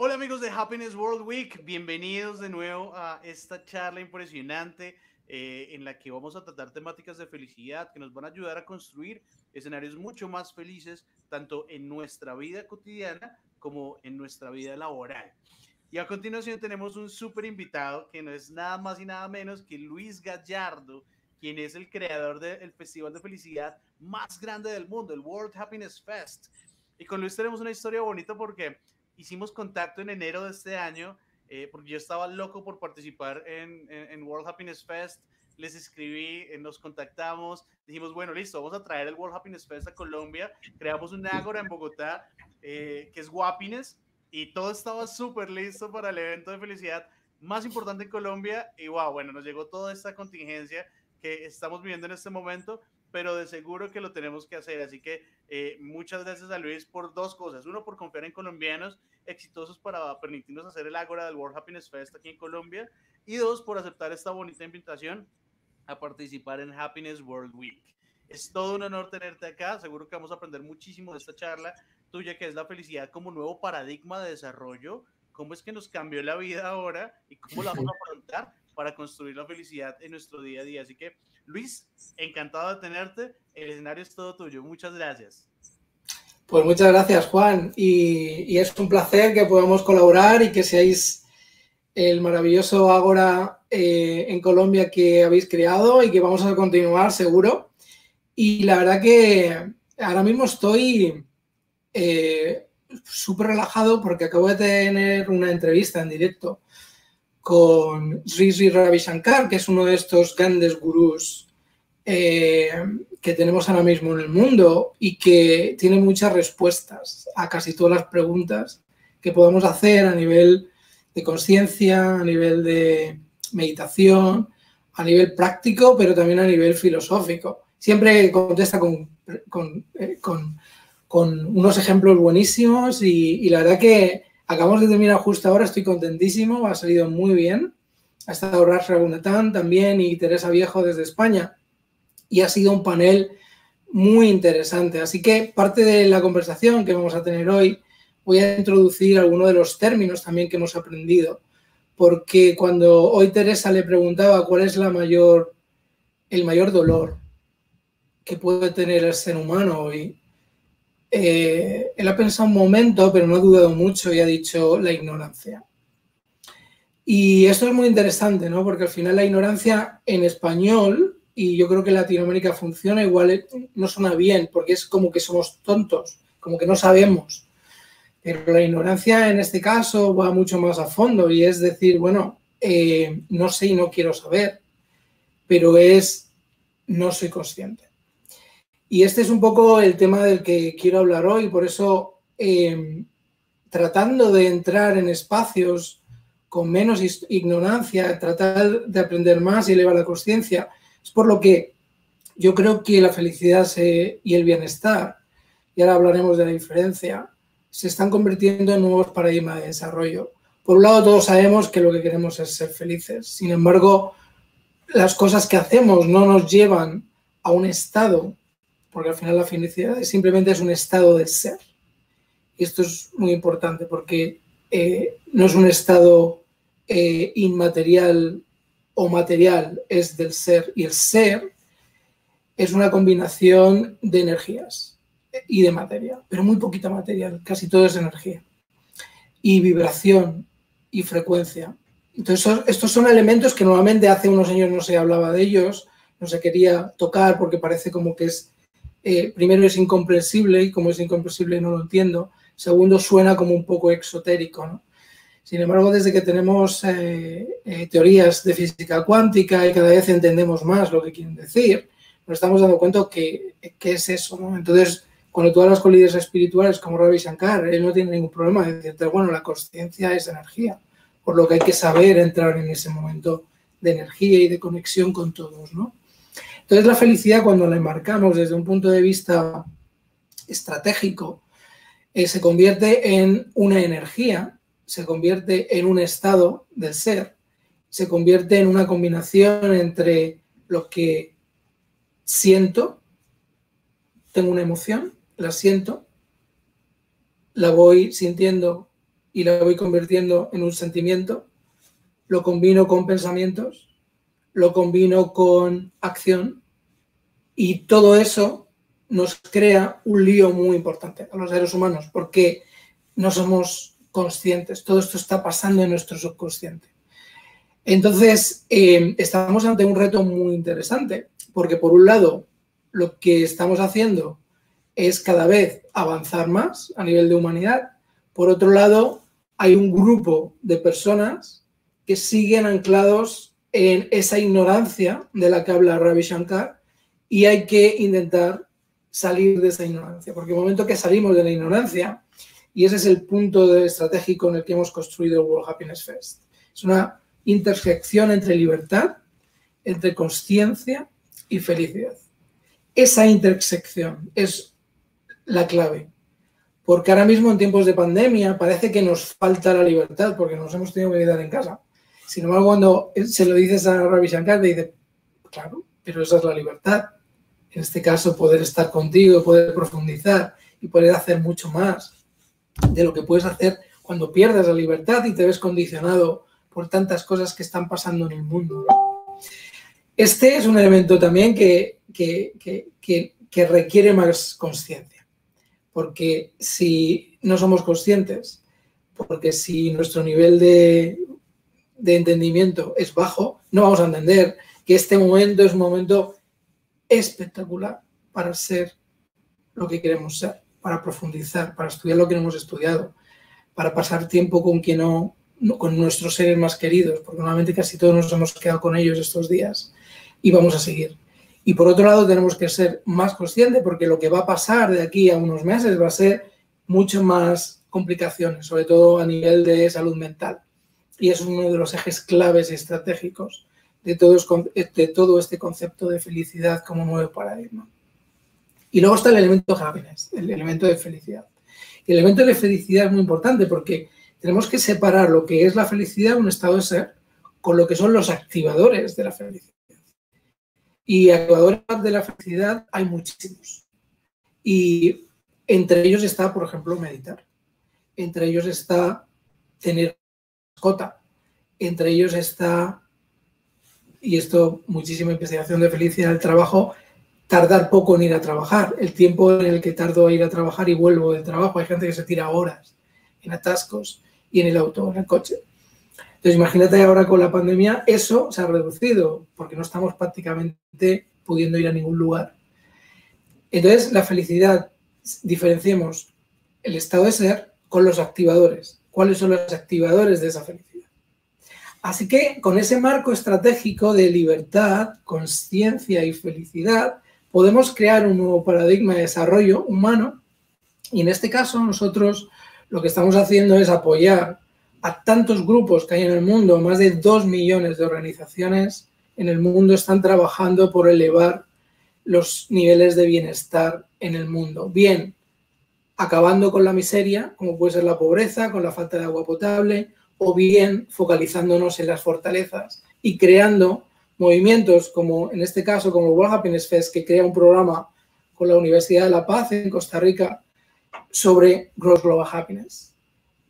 Hola amigos de Happiness World Week, bienvenidos de nuevo a esta charla impresionante eh, en la que vamos a tratar temáticas de felicidad que nos van a ayudar a construir escenarios mucho más felices, tanto en nuestra vida cotidiana como en nuestra vida laboral. Y a continuación tenemos un súper invitado que no es nada más y nada menos que Luis Gallardo, quien es el creador del Festival de Felicidad más grande del mundo, el World Happiness Fest. Y con Luis tenemos una historia bonita porque hicimos contacto en enero de este año, eh, porque yo estaba loco por participar en, en, World Happiness Fest. Les escribí, eh, nos contactamos, dijimos, bueno, listo, vamos a traer el World Happiness Fest a Colombia. Creamos un ágora en Bogotá, eh, que es Guapines, y todo estaba súper listo para el evento de felicidad más importante en Colombia. Y wow, bueno, nos llegó toda esta contingencia que estamos viviendo en este momento, pero de seguro que lo tenemos que hacer. Así que eh, muchas gracias a Luis por dos cosas. Uno, por confiar en colombianos exitosos para permitirnos hacer el Ágora del World Happiness Fest aquí en Colombia. Y dos, por aceptar esta bonita invitación a participar en Happiness World Week. Es todo un honor tenerte acá. Seguro que vamos a aprender muchísimo de esta charla tuya, que es la felicidad como nuevo paradigma de desarrollo. ¿Cómo es que nos cambió la vida ahora y cómo la vamos a afrontar para construir la felicidad en nuestro día a día? Así que Luis, encantado de tenerte. El escenario es todo tuyo. Muchas gracias. Pues muchas gracias, Juan. Y, es un placer que podamos colaborar y que seáis el maravilloso Ágora eh, en Colombia que habéis creado y que vamos a continuar seguro. Y la verdad que ahora mismo estoy eh, súper relajado porque acabo de tener una entrevista en directo con Sri Sri Ravi Shankar, que es uno de estos grandes gurús eh, que tenemos ahora mismo en el mundo y que tiene muchas respuestas a casi todas las preguntas que podemos hacer a nivel de conciencia, a nivel de meditación, a nivel práctico, pero también a nivel filosófico. Siempre contesta con, con, eh, unos ejemplos buenísimos y la verdad que Acabamos de terminar justo ahora, estoy contentísimo, ha salido muy bien. Ha estado Ras Ragunatán también y Teresa Viejo desde España. Y ha sido un panel muy interesante. Así que parte de la conversación que vamos a tener hoy, voy a introducir algunos de los términos también que hemos aprendido. Porque cuando hoy Teresa le preguntaba cuál es la mayor, el mayor dolor que puede tener el ser humano hoy, eh, él ha pensado un momento, pero no ha dudado mucho y ha dicho la ignorancia. Y esto es muy interesante, ¿no? Porque al final la ignorancia en español, y yo creo que Latinoamérica funciona igual, no suena bien, porque es como que somos tontos, como que no sabemos. Pero la ignorancia en este caso va mucho más a fondo y es decir, bueno, eh, no sé y no quiero saber, pero es no soy consciente. Y este es un poco el tema del que quiero hablar hoy, por eso em, tratando de entrar en espacios con menos ignorancia, tratar de aprender más y elevar la conciencia, es por lo que yo creo que la felicidad y el bienestar, y ahora hablaremos de la diferencia, se están convirtiendo en nuevos paradigmas de desarrollo. Por un lado, todos sabemos que lo que queremos es ser felices. Sin embargo, las cosas que hacemos no nos llevan a un estado porque al final la felicidad simplemente es un estado de ser. Y esto es muy importante porque eh, no es un estado eh, inmaterial o material, es del ser. Y el ser es una combinación de energías y de materia, pero muy poquita material, casi todo es energía. Y vibración y frecuencia. Entonces, estos son elementos que normalmente hace unos años no se hablaba de ellos, no se quería tocar porque parece como que es eh, primero es incomprensible y como es incomprensible no lo entiendo. Segundo, suena como un poco exotérico. Sin embargo, desde que tenemos eh, eh, teorías de física cuántica y cada vez entendemos más lo que quieren decir, nos estamos dando cuenta que, es eso. Entonces, cuando tú hablas con espirituales como Ravi Shankar, él no tiene ningún problema de decirte, bueno, la conciencia es energía, por lo que hay que saber entrar en ese momento de energía y de conexión con todos, ¿no? Entonces la felicidad cuando la embarcamos desde un punto de vista estratégico, eh, se convierte en una energía, se convierte en un estado del ser, se convierte en una combinación entre lo que siento, tengo una emoción, la siento, la voy sintiendo y la voy convirtiendo en un sentimiento, lo combino con pensamientos, lo combino con acción y todo eso nos crea un lío muy importante a los seres humanos porque no somos conscientes, todo esto está pasando en nuestro subconsciente. Entonces, eh, estamos ante un reto muy interesante porque por un lado lo que estamos haciendo es cada vez avanzar más a nivel de humanidad. Por otro lado, hay un grupo de personas que siguen anclados en esa ignorancia de la que habla Ravi Shankar y hay que intentar salir de esa ignorancia, porque el momento que salimos de la ignorancia, y ese es el punto estratégico en el que hemos construido el World Happiness Fest, es una intersección entre libertad, entre conciencia y felicidad. Esa intersección es la clave. Porque ahora mismo en tiempos de pandemia parece que nos falta la libertad porque nos hemos tenido que quedar en casa. Sin embargo, cuando se lo dices a Ravi Shankar, te dice, claro, pero esa es la libertad. En este caso, poder estar contigo, poder profundizar y poder hacer mucho más de lo que puedes hacer cuando pierdes la libertad y te ves condicionado por tantas cosas que están pasando en el mundo. Este es un elemento también que, que requiere más conciencia porque si no somos conscientes, porque si nuestro nivel de, entendimiento es bajo, no vamos a entender que este momento es un momento espectacular para ser lo que queremos ser, para profundizar, para estudiar lo que no hemos estudiado, para pasar tiempo con quien no, con nuestros seres más queridos, porque normalmente casi todos nos hemos quedado con ellos estos días y vamos a seguir. Y por otro lado, tenemos que ser más conscientes porque lo que va a pasar de aquí a unos meses va a ser mucho más complicaciones, sobre todo a nivel de salud mental. Y es uno de los ejes claves estratégicos de todo, este concepto de felicidad como nuevo paradigma. Y luego está el elemento happiness, el elemento de felicidad. El elemento de felicidad es muy importante porque tenemos que separar lo que es la felicidad, un estado de ser, con lo que son los activadores de la felicidad. Y activadores de la felicidad hay muchísimos. Y entre ellos está, por ejemplo, meditar. Entre ellos está tener mascota. Entre ellos está, y esto, muchísima investigación de felicidad del trabajo, tardar poco en ir a trabajar. El tiempo en el que tardo en ir a trabajar y vuelvo del trabajo. Hay gente que se tira horas en atascos y en el auto, en el coche. Entonces, imagínate ahora con la pandemia, eso se ha reducido porque no estamos prácticamente pudiendo ir a ningún lugar. Entonces, la felicidad, diferenciemos el estado de ser con los activadores. ¿Cuáles son los activadores de esa felicidad? Así que con ese marco estratégico de libertad, conciencia y felicidad, podemos crear un nuevo paradigma de desarrollo humano y en este caso nosotros lo que estamos haciendo es apoyar a tantos grupos que hay en el mundo, más de dos millones de organizaciones en el mundo están trabajando por elevar los niveles de bienestar en el mundo. Bien, acabando con la miseria, como puede ser la pobreza, con la falta de agua potable, o bien focalizándonos en las fortalezas y creando movimientos como en este caso como World Happiness Fest, que crea un programa con la Universidad de La Paz en Costa Rica sobre Gross Global Happiness.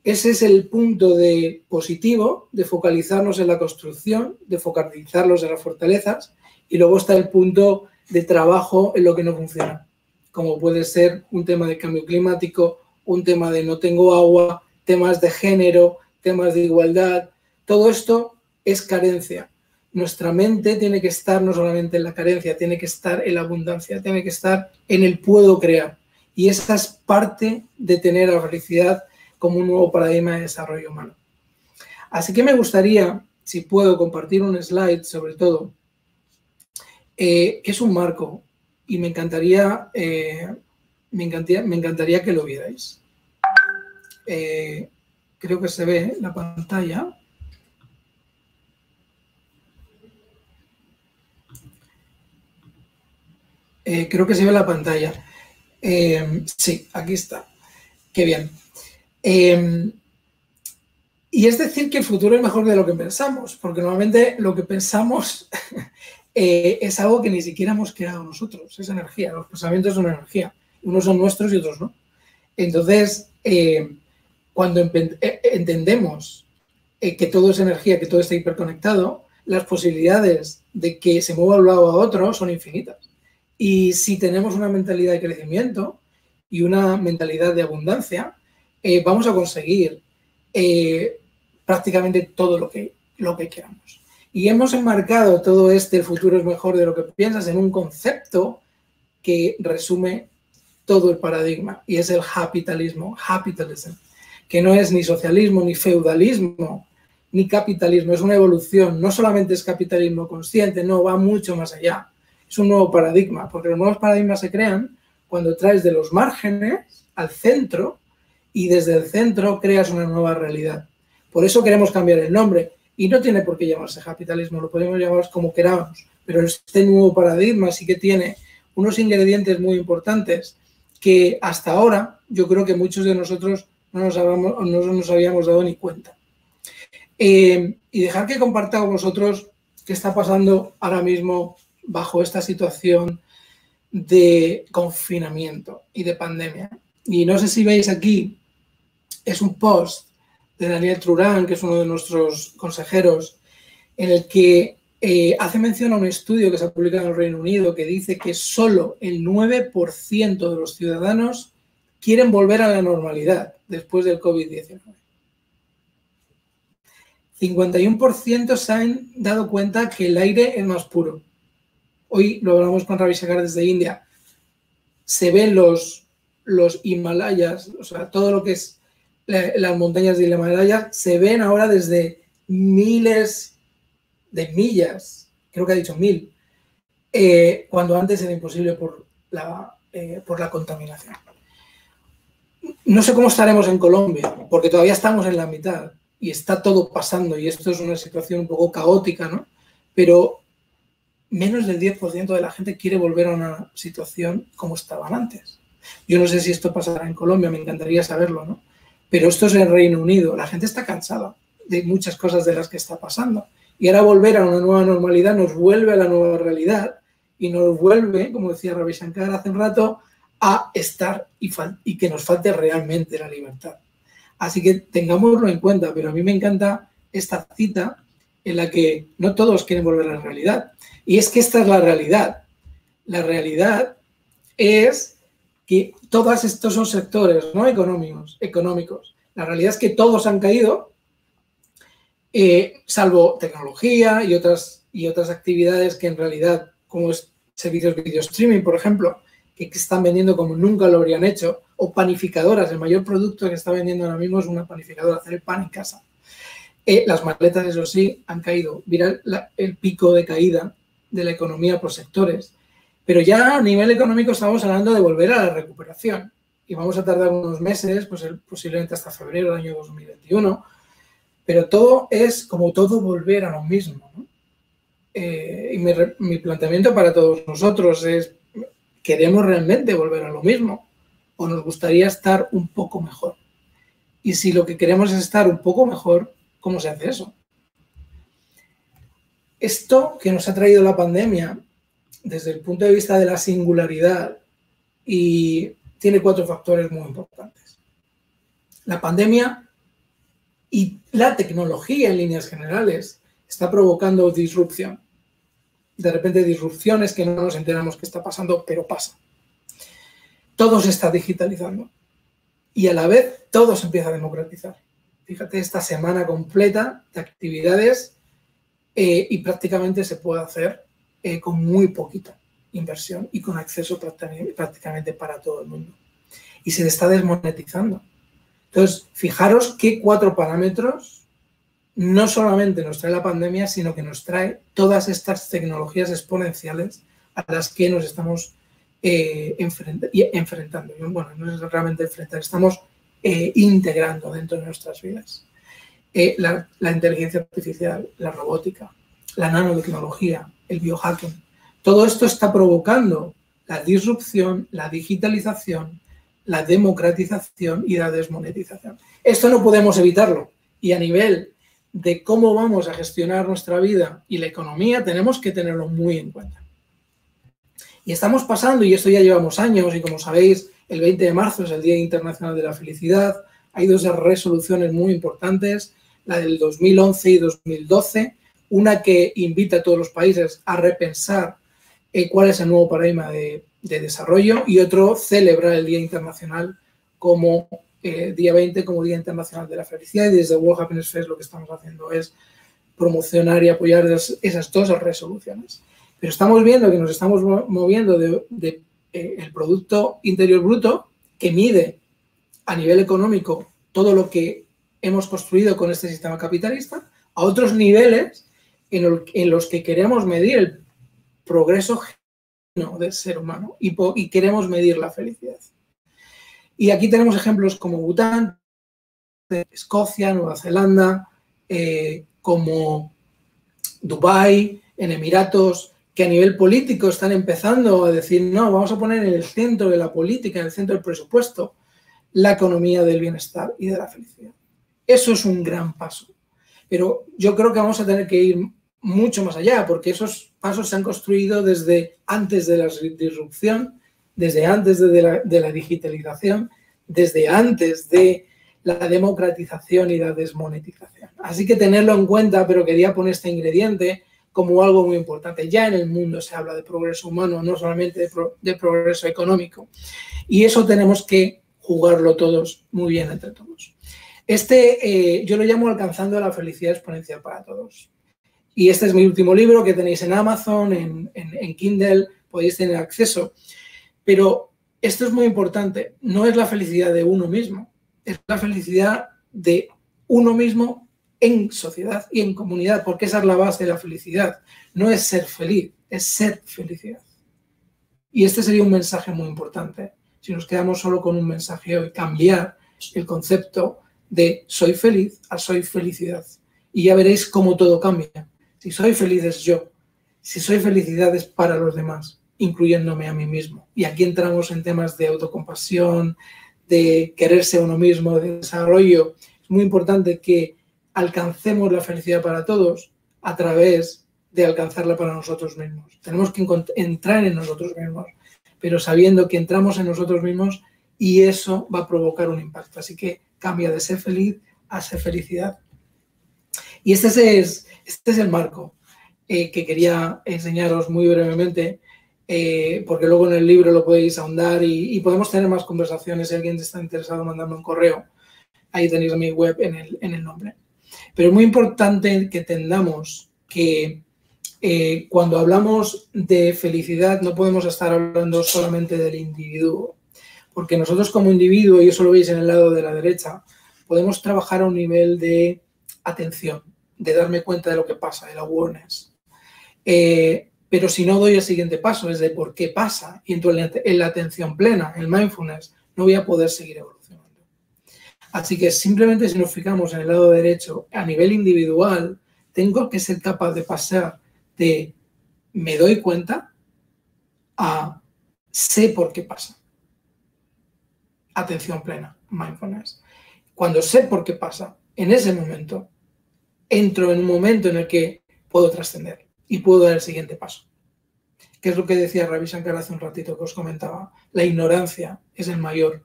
Ese es el punto de positivo de focalizarnos en la construcción, de focalizarnos en las fortalezas y luego está el punto de trabajo en lo que no funciona, como puede ser un tema de cambio climático, un tema de no tengo agua, temas de género, temas de igualdad. Todo esto es carencia. Nuestra mente tiene que estar no solamente en la carencia, tiene que estar en la abundancia, tiene que estar en el puedo crear. Y esa es parte de tener la felicidad como un nuevo paradigma de desarrollo humano. Así que me gustaría, si puedo, compartir un slide sobre todo, eh, que es un marco y me encantaría, eh, me encantaría, me encantaría que lo vierais. Eh, creo que se ve la pantalla. creo que se ve la pantalla. sí, aquí está. Qué bien. Em, y es decir que el futuro es mejor de lo que pensamos, porque normalmente lo que pensamos eh, es algo que ni siquiera hemos creado nosotros, es energía, los pensamientos son energía, unos son nuestros y otros no. Entonces, eh, cuando eh, entendemos eh, que todo es energía, que todo está hiperconectado, las posibilidades de que se mueva de un lado a otro son infinitas. Y si tenemos una mentalidad de crecimiento y una mentalidad de abundancia, eh, vamos a conseguir prácticamente todo lo que, lo que queramos. Y hemos enmarcado todo este futuro es mejor de lo que piensas en un concepto que resume todo el paradigma y es el capitalismo, capitalism, que no es ni socialismo, ni feudalismo, ni capitalismo, es una evolución, no solamente es capitalismo consciente, no, va mucho más allá, es un nuevo paradigma, porque los nuevos paradigmas se crean cuando traes de los márgenes al centro y desde el centro creas una nueva realidad. Por eso queremos cambiar el nombre y no tiene por qué llamarse capitalismo, lo podemos llamar como queramos, pero este nuevo paradigma sí que tiene unos ingredientes muy importantes que hasta ahora yo creo que muchos de nosotros no nos, no nos habíamos dado ni cuenta. Eh, y dejar que comparta con vosotros qué está pasando ahora mismo bajo esta situación de confinamiento y de pandemia. Y no sé si veis aquí, es un post de Daniel Trurán, que es uno de nuestros consejeros, en el que eh, hace mención a un estudio que se ha publicado en el Reino Unido que dice que solo el 9% de los ciudadanos quieren volver a la normalidad después del COVID-19. 51% se han dado cuenta que el aire es más puro. Hoy lo hablamos con Ravi Shankar desde India. Se ven los, los Himalayas, o sea, todo lo que es las montañas de Himalaya, se ven ahora desde miles de millas, creo que ha dicho mil, eh, cuando antes era imposible por la, eh, por la contaminación. No sé cómo estaremos en Colombia, porque todavía estamos en la mitad y está todo pasando y esto es una situación un poco caótica, ¿no? Pero menos del 10% de la gente quiere volver a una situación como estaban antes. Yo no sé si esto pasará en Colombia, me encantaría saberlo, ¿no? Pero esto es el Reino Unido, la gente está cansada de muchas cosas de las que está pasando. Y ahora volver a una nueva normalidad nos vuelve a la nueva realidad y nos vuelve, como decía Ravi Shankar hace un rato, a estar y, que nos falte realmente la libertad. Así que tengámoslo en cuenta, pero a mí me encanta esta cita en la que no todos quieren volver a la realidad. Y es que esta es la realidad. La realidad es que todos estos son sectores no económicos, económicos. La realidad es que todos han caído eh, salvo tecnología y otras, y otras actividades que en realidad, como es servicios de video streaming, por ejemplo, que, están vendiendo como nunca lo habrían hecho, o panificadoras, el mayor producto que está vendiendo ahora mismo es una panificadora, hacer pan en casa. Eh, las maletas, eso sí, han caído. Mira el pico de caída de la economía por sectores. Pero ya a nivel económico estamos hablando de volver a la recuperación. Y vamos a tardar unos meses, pues posiblemente hasta febrero del año 2021, pero todo es como todo volver a lo mismo. Eh, y mi, planteamiento para todos nosotros es, ¿queremos realmente volver a lo mismo? ¿O nos gustaría estar un poco mejor? Y si lo que queremos es estar un poco mejor, ¿cómo se hace eso? Esto que nos ha traído la pandemia, desde el punto de vista de la singularidad, y tiene cuatro factores muy importantes. La pandemia y la tecnología en líneas generales está provocando disrupción. De repente disrupciones que no nos enteramos que está pasando, pero pasa. Todo se está digitalizando. Y a la vez todo se empieza a democratizar. Fíjate, esta semana completa de actividades eh, y prácticamente se puede hacer eh, con muy poquita inversión y con acceso prácticamente para todo el mundo. Y se está desmonetizando. Entonces, fijaros qué cuatro parámetros no solamente nos trae la pandemia, sino que nos trae todas estas tecnologías exponenciales a las que nos estamos eh, enfrentando. Bueno, no es realmente enfrentar, estamos eh, integrando dentro de nuestras vidas. Eh, la, la, inteligencia artificial, la robótica, la nanotecnología, el biohacking, todo esto está provocando la disrupción, la digitalización, la democratización y la desmonetización. Esto no podemos evitarlo y a nivel de cómo vamos a gestionar nuestra vida y la economía tenemos que tenerlo muy en cuenta. Y estamos pasando, y esto ya llevamos años, y como sabéis, el 20 de marzo es el Día Internacional de la Felicidad, hay dos resoluciones muy importantes, la del 2011 y 2012, una que invita a todos los países a repensar eh, cuál es el nuevo paradigma de, desarrollo y otro celebrar el Día Internacional como eh, día 20 como Día Internacional de la Felicidad y desde World Happiness Fest lo que estamos haciendo es promocionar y apoyar esas dos resoluciones. Pero estamos viendo que nos estamos moviendo de, eh, el Producto Interior Bruto que mide a nivel económico todo lo que hemos construido con este sistema capitalista a otros niveles en, los que queremos medir el progreso del ser humano y, queremos medir la felicidad. Y aquí tenemos ejemplos como Bután, Escocia, Nueva Zelanda, eh, como Dubái, en Emiratos, que a nivel político están empezando a decir, no, vamos a poner en el centro de la política, en el centro del presupuesto, la economía del bienestar y de la felicidad. Eso es un gran paso. Pero yo creo que vamos a tener que ir mucho más allá, porque esos pasos se han construido desde antes de la disrupción, desde antes de la, de la digitalización, desde antes de la democratización y la desmonetización. Así que tenerlo en cuenta, pero quería poner este ingrediente como algo muy importante. Ya en el mundo se habla de progreso humano, no solamente de, progreso económico. Y eso tenemos que jugarlo todos muy bien entre todos. Este eh, yo lo llamo Alcanzando la felicidad exponencial para todos. Y este es mi último libro que tenéis en Amazon, en, en Kindle, podéis tener acceso. Pero esto es muy importante. No es la felicidad de uno mismo, es la felicidad de uno mismo en sociedad y en comunidad, porque esa es la base de la felicidad. No es ser feliz, es ser felicidad. Y este sería un mensaje muy importante. Si nos quedamos solo con un mensaje hoy, cambiar el concepto de soy feliz a soy felicidad. Y ya veréis cómo todo cambia. Si soy feliz es yo. Si soy felicidad es para los demás, incluyéndome a mí mismo. Y aquí entramos en temas de autocompasión, de quererse a uno mismo, de desarrollo. Es muy importante que alcancemos la felicidad para todos a través de alcanzarla para nosotros mismos. Tenemos que entrar en nosotros mismos, pero sabiendo que entramos en nosotros mismos y eso va a provocar un impacto. Así que cambia de ser feliz a ser felicidad. Y este es, este es el marco eh, que quería enseñaros muy brevemente, eh, porque luego en el libro lo podéis ahondar y, y, podemos tener más conversaciones. Si alguien está interesado, mandadme un correo. Ahí tenéis mi web en el, en el nombre. Pero es muy importante que entendamos que eh, cuando hablamos de felicidad no podemos estar hablando solamente del individuo, porque nosotros como individuo, y eso lo veis en el lado de la derecha, podemos trabajar a un nivel de atención, de darme cuenta de lo que pasa, el awareness. Eh, pero si no doy el siguiente paso, es de por qué pasa, y entonces en la atención plena, el mindfulness, no voy a poder seguir evolucionando. Así que simplemente si nos fijamos en el lado derecho, a nivel individual, tengo que ser capaz de pasar de me doy cuenta a sé por qué pasa. Atención plena, mindfulness. Cuando sé por qué pasa, en ese momento, entro en un momento en el que puedo trascender y puedo dar el siguiente paso. ¿Qué es lo que decía Ravi Shankar hace un ratito que os comentaba? La ignorancia es el mayor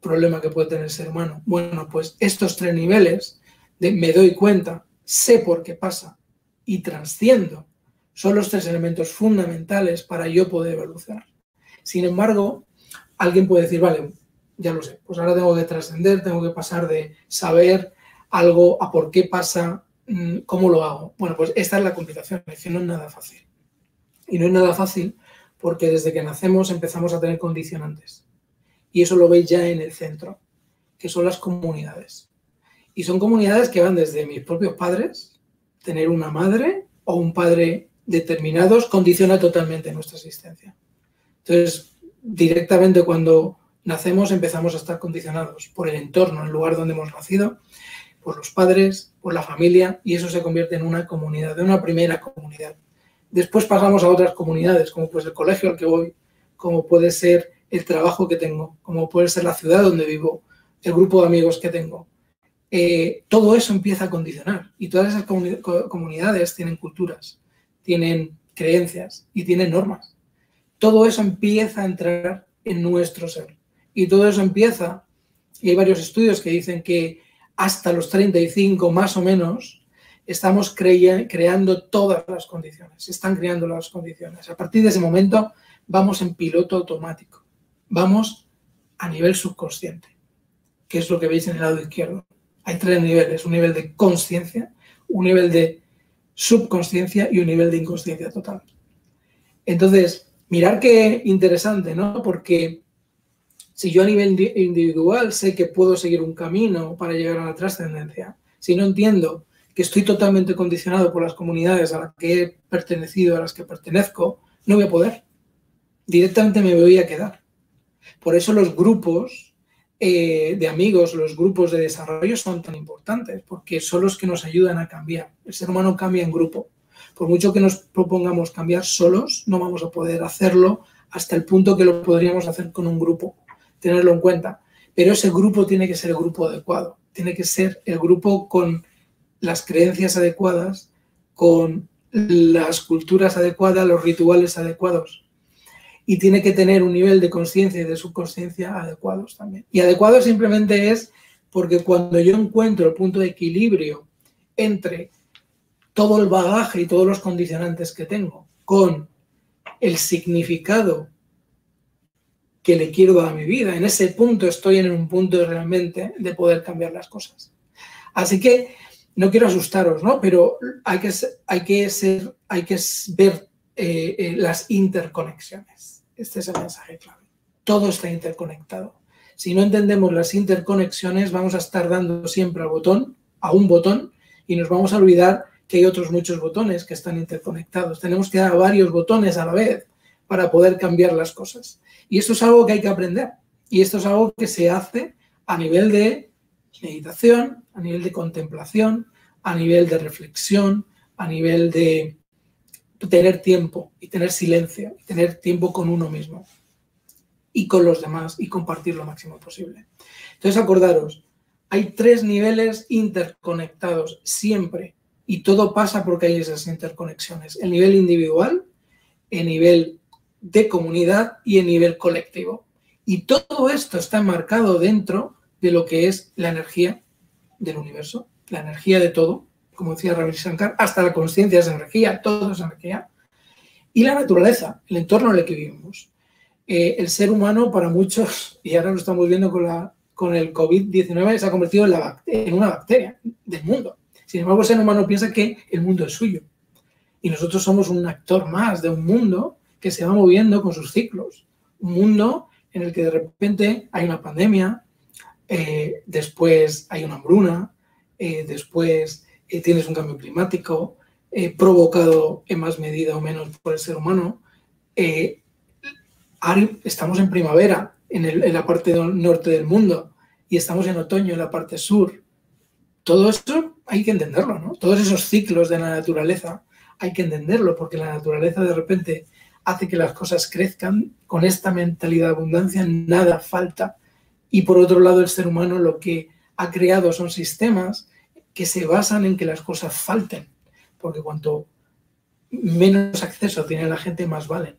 problema que puede tener el ser humano. Bueno, pues estos tres niveles de me doy cuenta, sé por qué pasa y trasciendo son los tres elementos fundamentales para yo poder evolucionar. Sin embargo, alguien puede decir, vale, ya lo sé, pues ahora tengo que trascender, tengo que pasar de saber algo a por qué pasa, cómo lo hago. Bueno, pues esta es la complicación, es que no es nada fácil. Y no es nada fácil porque desde que nacemos empezamos a tener condicionantes. Y eso lo veis ya en el centro, que son las comunidades. Y son comunidades que van desde mis propios padres, tener una madre o un padre determinados condiciona totalmente nuestra existencia. Entonces, directamente cuando nacemos empezamos a estar condicionados por el entorno, el lugar donde hemos nacido, por los padres, por la familia, y eso se convierte en una comunidad, de una primera comunidad. Después pasamos a otras comunidades, como pues el colegio al que voy, como puede ser el trabajo que tengo, como puede ser la ciudad donde vivo, el grupo de amigos que tengo. Eh, todo eso empieza a condicionar y todas esas comunidades tienen culturas, tienen creencias y tienen normas. Todo eso empieza a entrar en nuestro ser y todo eso empieza y hay varios estudios que dicen que hasta los 35 más o menos estamos creando todas las condiciones, se están creando las condiciones. A partir de ese momento vamos en piloto automático, vamos a nivel subconsciente, que es lo que veis en el lado izquierdo. Hay tres niveles, un nivel de conciencia, un nivel de subconsciencia y un nivel de inconsciencia total. Entonces, mirar qué interesante, ¿no? Porque si yo a nivel individual sé que puedo seguir un camino para llegar a la trascendencia, si no entiendo que estoy totalmente condicionado por las comunidades a las que he pertenecido, a las que pertenezco, no voy a poder. Directamente me voy a quedar. Por eso los grupos eh, de amigos, los grupos de desarrollo son tan importantes, porque son los que nos ayudan a cambiar. El ser humano cambia en grupo. Por mucho que nos propongamos cambiar solos, no vamos a poder hacerlo hasta el punto que lo podríamos hacer con un grupo. Tenerlo en cuenta. Pero ese grupo tiene que ser el grupo adecuado. Tiene que ser el grupo con las creencias adecuadas, con las culturas adecuadas, los rituales adecuados. Y tiene que tener un nivel de conciencia y de subconsciencia adecuados también. Y adecuado simplemente es porque cuando yo encuentro el punto de equilibrio entre todo el bagaje y todos los condicionantes que tengo con el significado que le quiero dar a mi vida. En ese punto estoy en un punto realmente de poder cambiar las cosas. Así que no quiero asustaros, ¿no? Pero hay que, hay que, ser, hay que ver eh, eh, las interconexiones. Este es el mensaje clave. Todo está interconectado. Si no entendemos las interconexiones, vamos a estar dando siempre al botón, a un botón, y nos vamos a olvidar que hay otros muchos botones que están interconectados. Tenemos que dar a varios botones a la vez para poder cambiar las cosas. Y esto es algo que hay que aprender. Y esto es algo que se hace a nivel de meditación, a nivel de contemplación, a nivel de reflexión, a nivel de tener tiempo y tener silencio, tener tiempo con uno mismo y con los demás y compartir lo máximo posible. Entonces, acordaros, hay tres niveles interconectados siempre y todo pasa porque hay esas interconexiones. El nivel individual, el nivel de comunidad y el nivel colectivo. Y todo esto está enmarcado dentro de lo que es la energía del universo, la energía de todo, como decía Ravi Shankar, hasta la conciencia es energía, todo es energía. Y la naturaleza, el entorno en el que vivimos. Eh, el ser humano, para muchos, y ahora lo estamos viendo con, la, con el COVID-19, se ha convertido en, en una bacteria del mundo sin embargo, el ser humano piensa que el mundo es suyo. Y nosotros somos un actor más de un mundo que se va moviendo con sus ciclos. Un mundo en el que de repente hay una pandemia, eh, después hay una hambruna, eh, después eh, tienes un cambio climático provocado en más medida o menos por el ser humano. estamos en primavera en, en la parte norte del mundo y estamos en otoño en la parte sur. Todo esto hay que entenderlo, ¿no? Todos esos ciclos de la naturaleza hay que entenderlo, porque la naturaleza de repente hace que las cosas crezcan con esta mentalidad de abundancia, nada falta. Y por otro lado, el ser humano lo que ha creado son sistemas que se basan en que las cosas falten, porque cuanto menos acceso tiene la gente, más valen.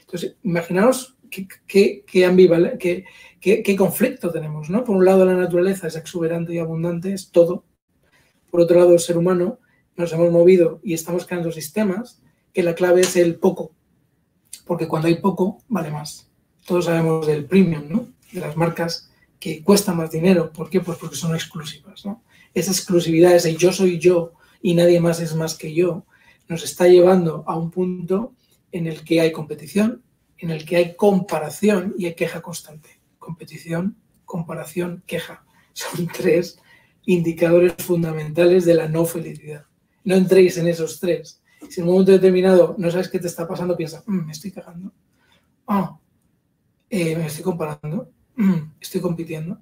Entonces, imaginaos qué, qué, qué, qué conflicto tenemos, ¿no? Por un lado, la naturaleza es exuberante y abundante, es todo, por otro lado, el ser humano nos hemos movido y estamos creando sistemas que la clave es el poco, porque cuando hay poco, vale más. Todos sabemos del premium, ¿no? De las marcas que cuestan más dinero. ¿Por qué? Pues porque son exclusivas. Esa exclusividad, ese yo soy yo y nadie más es más que yo, nos está llevando a un punto en el que hay competición, en el que hay comparación y hay queja constante. Competición, comparación, queja. Son tres indicadores fundamentales de la no felicidad. No entréis en esos tres. Si en un momento determinado no sabes qué te está pasando, piensa, mm, me estoy cagando. Eh, me estoy comparando. Mm, estoy compitiendo.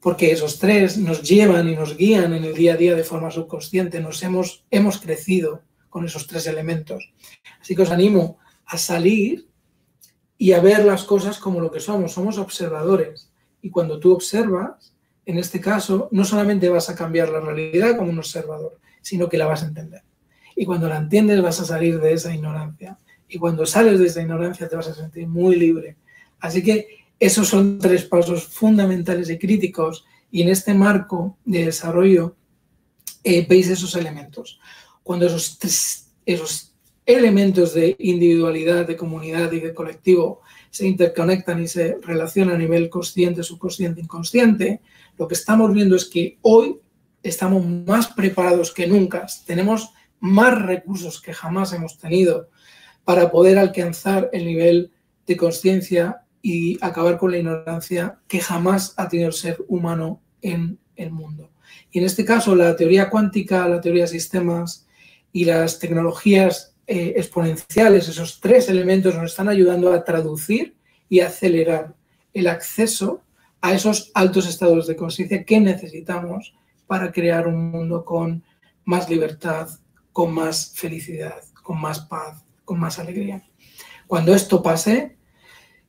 Porque esos tres nos llevan y nos guían en el día a día de forma subconsciente. Nos hemos, hemos crecido con esos tres elementos. Así que os animo a salir y a ver las cosas como lo que somos. Somos observadores. Y cuando tú observas, en este caso, no solamente vas a cambiar la realidad como un observador, sino que la vas a entender. Y cuando la entiendes vas a salir de esa ignorancia. Y cuando sales de esa ignorancia te vas a sentir muy libre. Así que esos son tres pasos fundamentales y críticos y en este marco de desarrollo eh, veis esos elementos. Cuando esos, esos elementos de individualidad, de comunidad y de colectivo se interconectan y se relacionan a nivel consciente, subconsciente, inconsciente, lo que estamos viendo es que hoy estamos más preparados que nunca, tenemos más recursos que jamás hemos tenido para poder alcanzar el nivel de conciencia y acabar con la ignorancia que jamás ha tenido el ser humano en el mundo. Y en este caso, la teoría cuántica, la teoría de sistemas y las tecnologías eh, exponenciales, esos tres elementos nos están ayudando a traducir y acelerar el acceso a esos altos estados de conciencia que necesitamos para crear un mundo con más libertad, con más felicidad, con más paz, con más alegría. Cuando esto pase,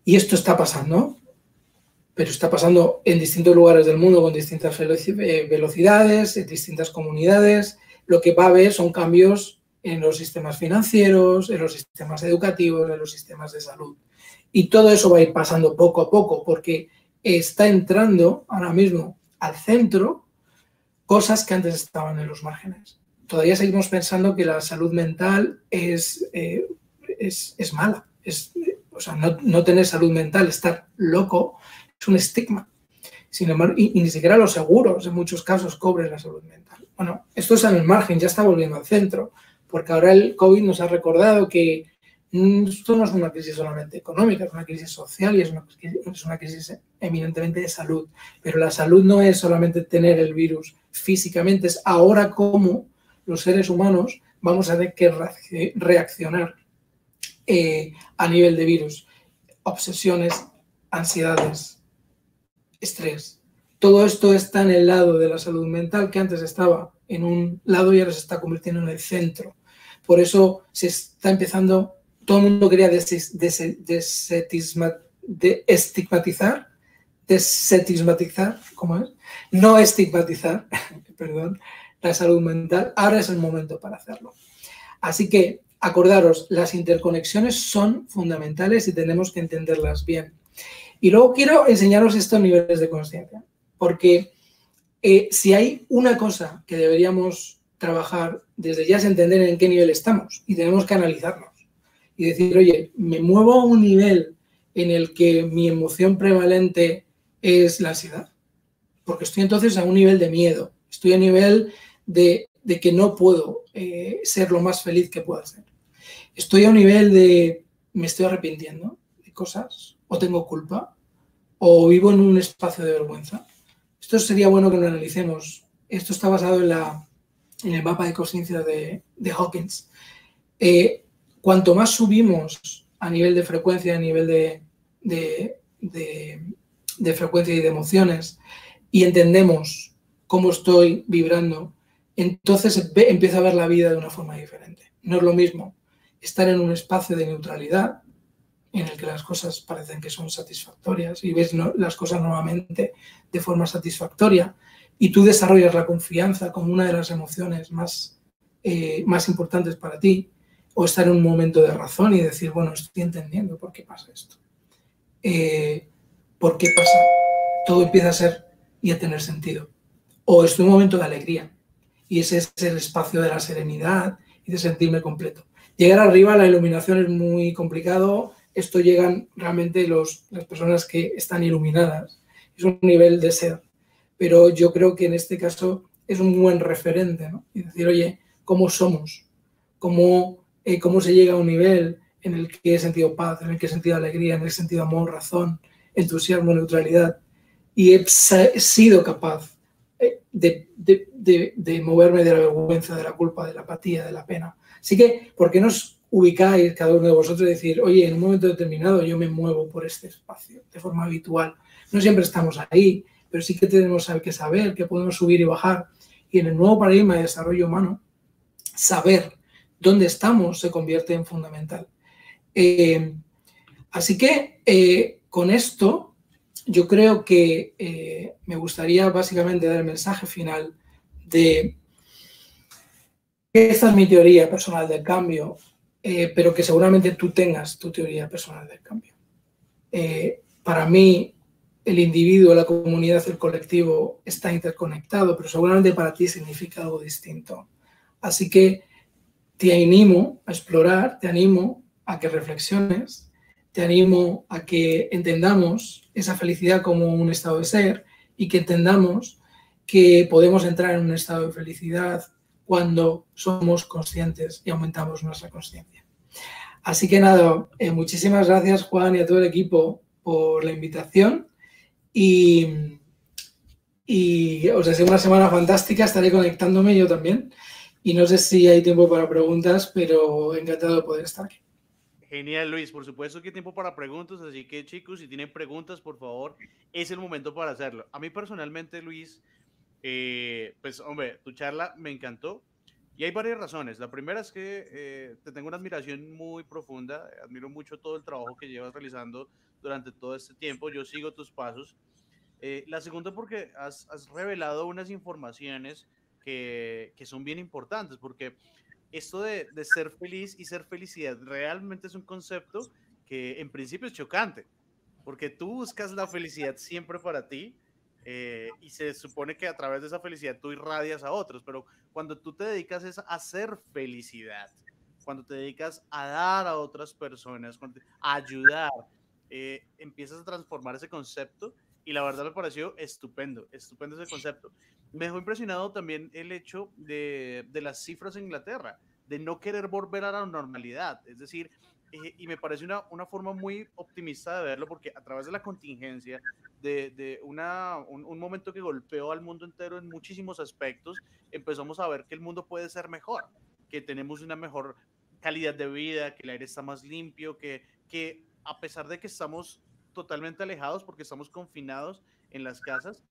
y esto está pasando, pero está pasando en distintos lugares del mundo con distintas eh, velocidades, en distintas comunidades. Lo que va a haber son cambios en los sistemas financieros, en los sistemas educativos, en los sistemas de salud. Y todo eso va a ir pasando poco a poco porque está entrando ahora mismo al centro cosas que antes estaban en los márgenes. Todavía seguimos pensando que la salud mental es, eh, es, es, mala. Es, o sea, no, no tener salud mental, estar loco, es un estigma. Sin embargo, y, ni siquiera los seguros en muchos casos cobren la salud mental. Bueno, esto es en el margen, ya está volviendo al centro, porque ahora el COVID nos ha recordado que esto no es una crisis solamente económica, es una crisis social y es una, es una crisis eminentemente de salud. Pero la salud no es solamente tener el virus físicamente, es ahora cómo los seres humanos vamos a tener que reaccionar eh, a nivel de virus. Obsesiones, ansiedades, estrés. Todo esto está en el lado de la salud mental que antes estaba en un lado y ahora se está convirtiendo en el centro. Por eso se está empezando, todo el mundo quería desestigmatizar, desetigmatizar, ¿cómo es? No estigmatizar, perdón, la salud mental. Ahora es el momento para hacerlo. Así que acordaros, las interconexiones son fundamentales y tenemos que entenderlas bien. Y luego quiero enseñaros estos niveles de conciencia, porque eh, si hay una cosa que deberíamos trabajar desde ya es entender en qué nivel estamos y tenemos que analizarnos y decir, oye, me muevo a un nivel en el que mi emoción prevalente es la ansiedad, porque estoy entonces a un nivel de miedo, estoy a nivel de, que no puedo eh, ser lo más feliz que pueda ser. Estoy a un nivel de me estoy arrepintiendo de cosas, o tengo culpa, o vivo en un espacio de vergüenza. Esto sería bueno que lo analicemos. Esto está basado en, la, en el mapa de conciencia de, Hawkins. Eh, cuanto más subimos a nivel de frecuencia, a nivel de, de, frecuencia y de emociones, y entendemos cómo estoy vibrando, entonces empiezo a ver la vida de una forma diferente. No es lo mismo estar en un espacio de neutralidad en el que las cosas parecen que son satisfactorias y ves las cosas nuevamente de forma satisfactoria y tú desarrollas la confianza como una de las emociones más, eh, más importantes para ti, o estar en un momento de razón y decir, bueno, estoy entendiendo por qué pasa esto. Eh, ¿Por qué pasa? Todo empieza a ser y a tener sentido. O en un momento de alegría y ese es el espacio de la serenidad y de sentirme completo. Llegar arriba, la iluminación es muy complicado, esto llegan realmente los, las personas que están iluminadas. Es un nivel de ser. Pero yo creo que en este caso es un buen referente. Y decir, oye, ¿cómo somos? ¿Cómo, eh, ¿Cómo se llega a un nivel en el que he sentido paz, en el que he sentido alegría, en el que he sentido amor, razón, entusiasmo, neutralidad? Y he sido capaz de, moverme de la vergüenza, de la culpa, de la apatía, de la pena. Así que, ¿por qué nos ubicáis cada uno de vosotros y decir, oye, en un momento determinado yo me muevo por este espacio de forma habitual. No siempre estamos ahí, pero sí que tenemos que saber que podemos subir y bajar. Y en el nuevo paradigma de desarrollo humano, saber dónde estamos se convierte en fundamental. Eh, así que eh, con esto, yo creo que eh, me gustaría básicamente dar el mensaje final de que esta es mi teoría personal del cambio eh, pero que seguramente tú tengas tu teoría personal del cambio. Eh, para mí el individuo, la comunidad, el colectivo está interconectado, pero seguramente para ti significa algo distinto. Así que te animo a explorar, te animo a que reflexiones, te animo a que entendamos esa felicidad como un estado de ser y que entendamos que podemos entrar en un estado de felicidad cuando somos conscientes y aumentamos nuestra conciencia. Así que nada, eh, muchísimas gracias Juan y a todo el equipo por la invitación y, y os deseo una semana fantástica, estaré conectándome yo también y no sé si hay tiempo para preguntas, pero encantado de poder estar aquí. Genial, Luis. Por supuesto que hay tiempo para preguntas, así que chicos, si tienen preguntas, por favor, es el momento para hacerlo. A mí personalmente, Luis, eh, pues hombre, tu charla me encantó y hay varias razones. La primera es que eh, te tengo una admiración muy profunda, admiro mucho todo el trabajo que llevas realizando durante todo este tiempo, yo sigo tus pasos. Eh, la segunda porque has, revelado unas informaciones que, que, son bien importantes, porque esto de, de ser feliz y ser felicidad realmente es un concepto que en principio es chocante, porque tú buscas la felicidad siempre para ti, eh, y se supone que a través de esa felicidad tú irradias a otros, pero cuando tú te dedicas es a hacer felicidad, cuando te dedicas a dar a otras personas, a ayudar, eh, empiezas a transformar ese concepto y la verdad me pareció estupendo, estupendo ese concepto. Me dejó impresionado también el hecho de, de las cifras en Inglaterra, de no querer volver a la normalidad, es decir, eh, y me parece una, una, forma muy optimista de verlo porque a través de la contingencia, de, de una, un, un, momento que golpeó al mundo entero en muchísimos aspectos, empezamos a ver que el mundo puede ser mejor, que tenemos una mejor calidad de vida, que el aire está más limpio, que, que a pesar de que estamos totalmente alejados porque estamos confinados en las casas,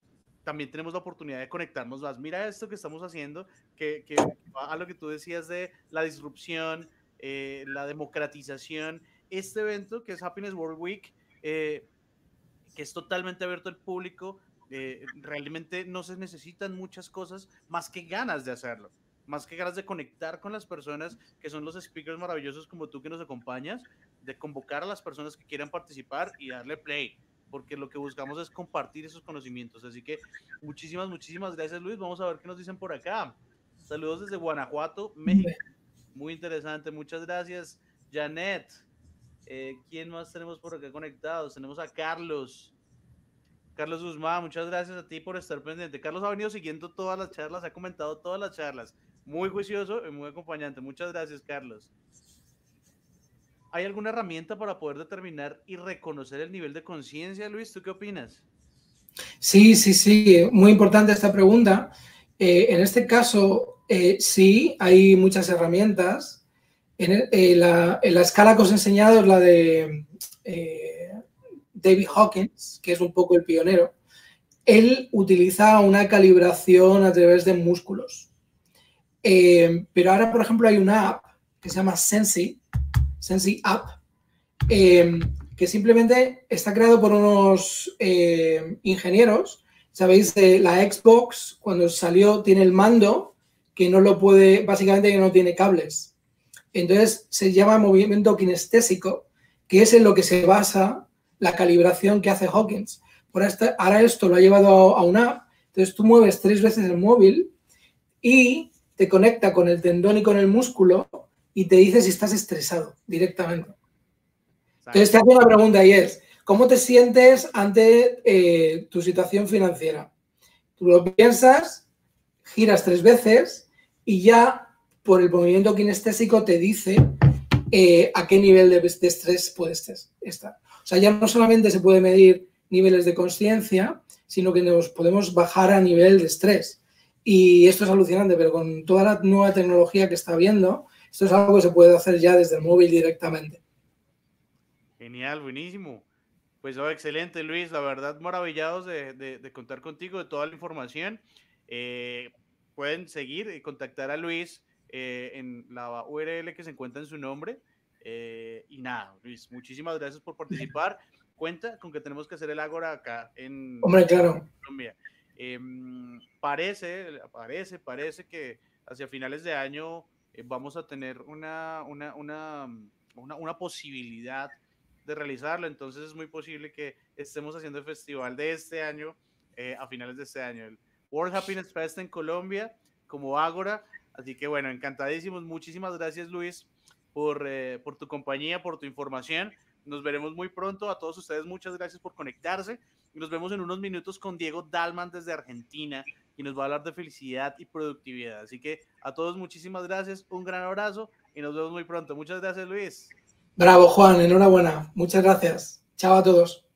también tenemos la oportunidad de conectarnos más. Mira esto que estamos haciendo, que, que a lo que tú decías de la disrupción, eh, la democratización. Este evento, que es Happiness World Week, eh, que es totalmente abierto al público, eh, realmente no se necesitan muchas cosas más que ganas de hacerlo, más que ganas de conectar con las personas que son los speakers maravillosos como tú que nos acompañas, de convocar a las personas que quieran participar y darle play, porque lo que buscamos es compartir esos conocimientos. Así que muchísimas, muchísimas gracias Luis. Vamos a ver qué nos dicen por acá. Saludos desde Guanajuato, México. Muy interesante, muchas gracias, Janet. Eh, ¿Quién más tenemos por acá conectados? Tenemos a Carlos. Carlos Guzmán, muchas gracias a ti por estar pendiente. Carlos ha venido siguiendo todas las charlas, ha comentado todas las charlas. Muy juicioso y muy acompañante. Muchas gracias, Carlos. ¿Hay alguna herramienta para poder determinar y reconocer el nivel de conciencia, Luis? ¿Tú qué opinas? Sí, sí, sí. Muy importante esta pregunta. Eh, en este caso, eh, sí, hay muchas herramientas. En, eh, la, escala que os he enseñado es la de David Hawkins, que es un poco el pionero. Él utiliza una calibración a través de músculos. pero ahora, por ejemplo, hay una app que se llama Sensi, Sensi App, que simplemente está creado por unos ingenieros. Sabéis, la Xbox, cuando salió, tiene el mando que no lo puede, básicamente que no tiene cables. Entonces se llama movimiento kinestésico, que es en lo que se basa la calibración que hace Hawkins. Por ahora esto lo ha llevado a una app, entonces tú mueves tres veces el móvil y te conecta con el tendón y con el músculo y te dice si estás estresado directamente. Entonces te hace una pregunta y es, ¿cómo te sientes ante eh, tu situación financiera? Tú lo piensas, giras tres veces y ya por el movimiento kinestésico te dice eh, a qué nivel de, estrés puedes estar. O sea, ya no solamente se puede medir niveles de conciencia, sino que nos podemos bajar a nivel de estrés. Y esto es alucinante, pero con toda la nueva tecnología que está habiendo, esto es algo que se puede hacer ya desde el móvil directamente. Genial, buenísimo. Pues oh, excelente, Luis. La verdad, maravillados de, contar contigo, de toda la información. Eh, pueden seguir y contactar a Luis eh, en la URL que se encuentra en su nombre. Eh, y nada, Luis, muchísimas gracias por participar. Cuenta con que tenemos que hacer el Ágora acá en Colombia. Em, parece, parece, parece que hacia finales de año eh, vamos a tener una, una, una, una, una posibilidad de realizarlo, entonces es muy posible que estemos haciendo el festival de este año eh, a finales de este año, el World Happiness Fest en Colombia, como Ágora, así que bueno, encantadísimos, muchísimas gracias Luis por, eh, por tu compañía, por tu información, nos veremos muy pronto, a todos ustedes muchas gracias por conectarse, nos vemos en unos minutos con Diego Dalman desde Argentina, y nos va a hablar de felicidad y productividad, así que a todos muchísimas gracias, un gran abrazo, y nos vemos muy pronto, muchas gracias Luis. Bravo, Juan, enhorabuena. Muchas gracias. Chao a todos.